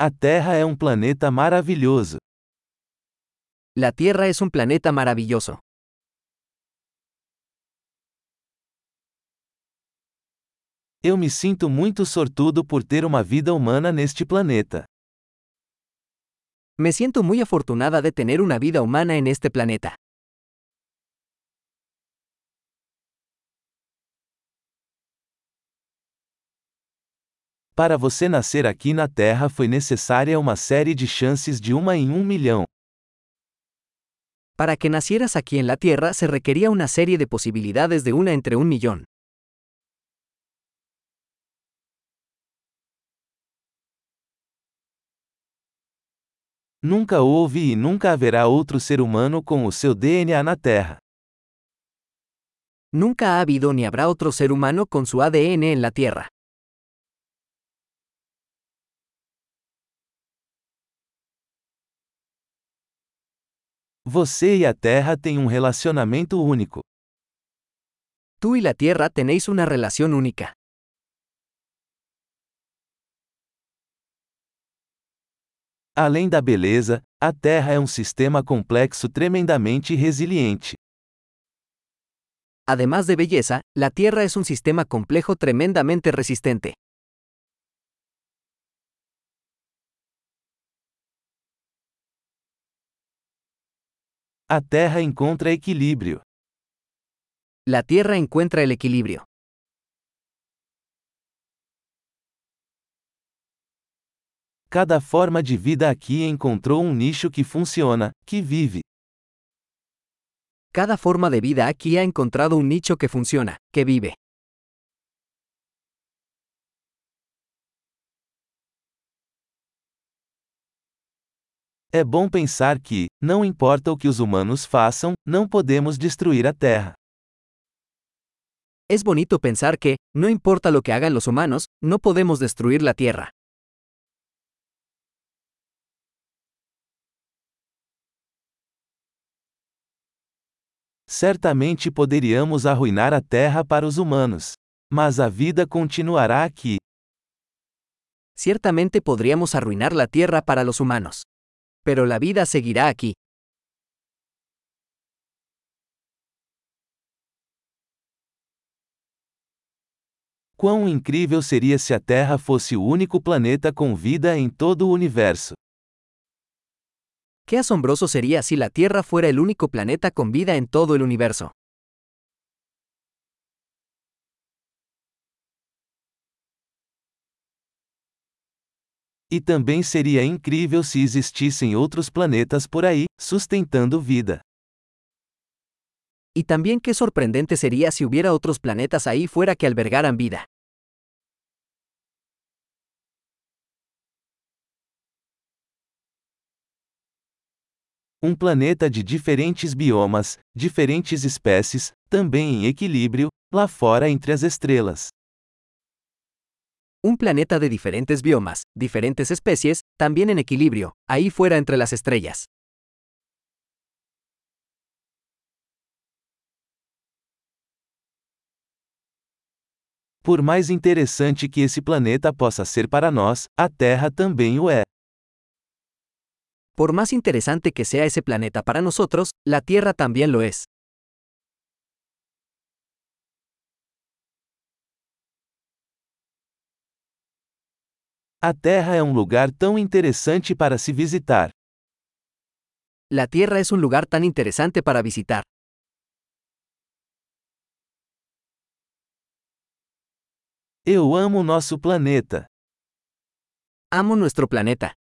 A Terra é um planeta maravilhoso. La Tierra es un planeta maravilloso. Eu me sinto muito sortudo por ter uma vida humana neste planeta. Me siento muy afortunada de tener una vida humana en este planeta. Para você nascer aqui na Terra foi necessária uma série de chances de uma em um milhão. Para que nacieras aquí en la Tierra se requería una serie de posibilidades de una entre un millón. Nunca houve e nunca haverá outro ser humano com o seu DNA na Terra. Nunca ha habido ni habrá otro ser humano con su ADN en la Tierra. Você e a Terra têm um relacionamento único. Tú y la Tierra tenéis una relación única. Além da beleza, a Terra é um sistema complexo tremendamente resiliente. Además de belleza, la Tierra es un sistema complejo tremendamente resistente. A Terra encontra equilíbrio. La Tierra encuentra el equilibrio. Cada forma de vida aqui encontrou um nicho que funciona, que vive. Cada forma de vida aquí ha encontrado un nicho que funciona, que vive. É bom pensar que, não importa o que os humanos façam, não podemos destruir a Terra. Es bonito pensar que, no importa lo que hagan los humanos, no podemos destruir la Tierra. Certamente poderíamos arruinar a Terra para os humanos. Mas a vida continuará aqui. Ciertamente podríamos arruinar la Tierra para los humanos. Pero la vida seguirá aquí. Quão incrível seria se a Terra fosse o único planeta com vida em todo o universo. Qué asombroso sería si la Tierra fuera el único planeta con vida en todo el universo. E também seria incrível se existissem outros planetas por aí, sustentando vida. Y también qué sorprendente sería si hubiera otros planetas ahí fuera que albergaran vida. Um planeta de diferentes biomas, diferentes espécies, também em equilíbrio, lá fora entre as estrelas. Un planeta de diferentes biomas, diferentes especies, también en equilibrio, ahí fuera entre las estrellas. Por mais interessante que esse planeta possa ser para nós, a Terra também o é. Por más interesante que sea ese planeta para nosotros, la Tierra también lo es. A Terra é um lugar tão interessante para se visitar. La Tierra es un lugar tan interesante para visitar. Eu amo nosso planeta. Amo nuestro planeta.